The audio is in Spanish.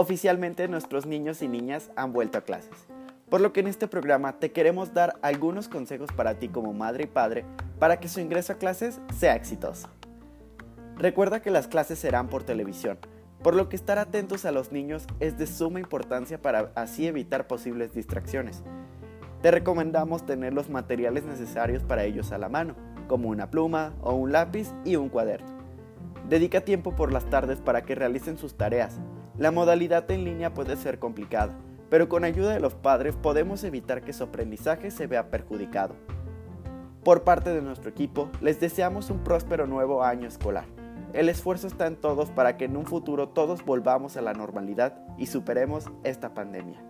oficialmente nuestros niños y niñas han vuelto a clases. Por lo que en este programa te queremos dar algunos consejos para ti como madre y padre para que su ingreso a clases sea exitoso. Recuerda que las clases serán por televisión, por lo que estar atentos a los niños es de suma importancia para así evitar posibles distracciones. Te recomendamos tener los materiales necesarios para ellos a la mano, como una pluma o un lápiz y un cuaderno. Dedica tiempo por las tardes para que realicen sus tareas. La modalidad en línea puede ser complicada, pero con ayuda de los padres podemos evitar que su aprendizaje se vea perjudicado. Por parte de nuestro equipo, les deseamos un próspero nuevo año escolar. El esfuerzo está en todos para que en un futuro todos volvamos a la normalidad y superemos esta pandemia.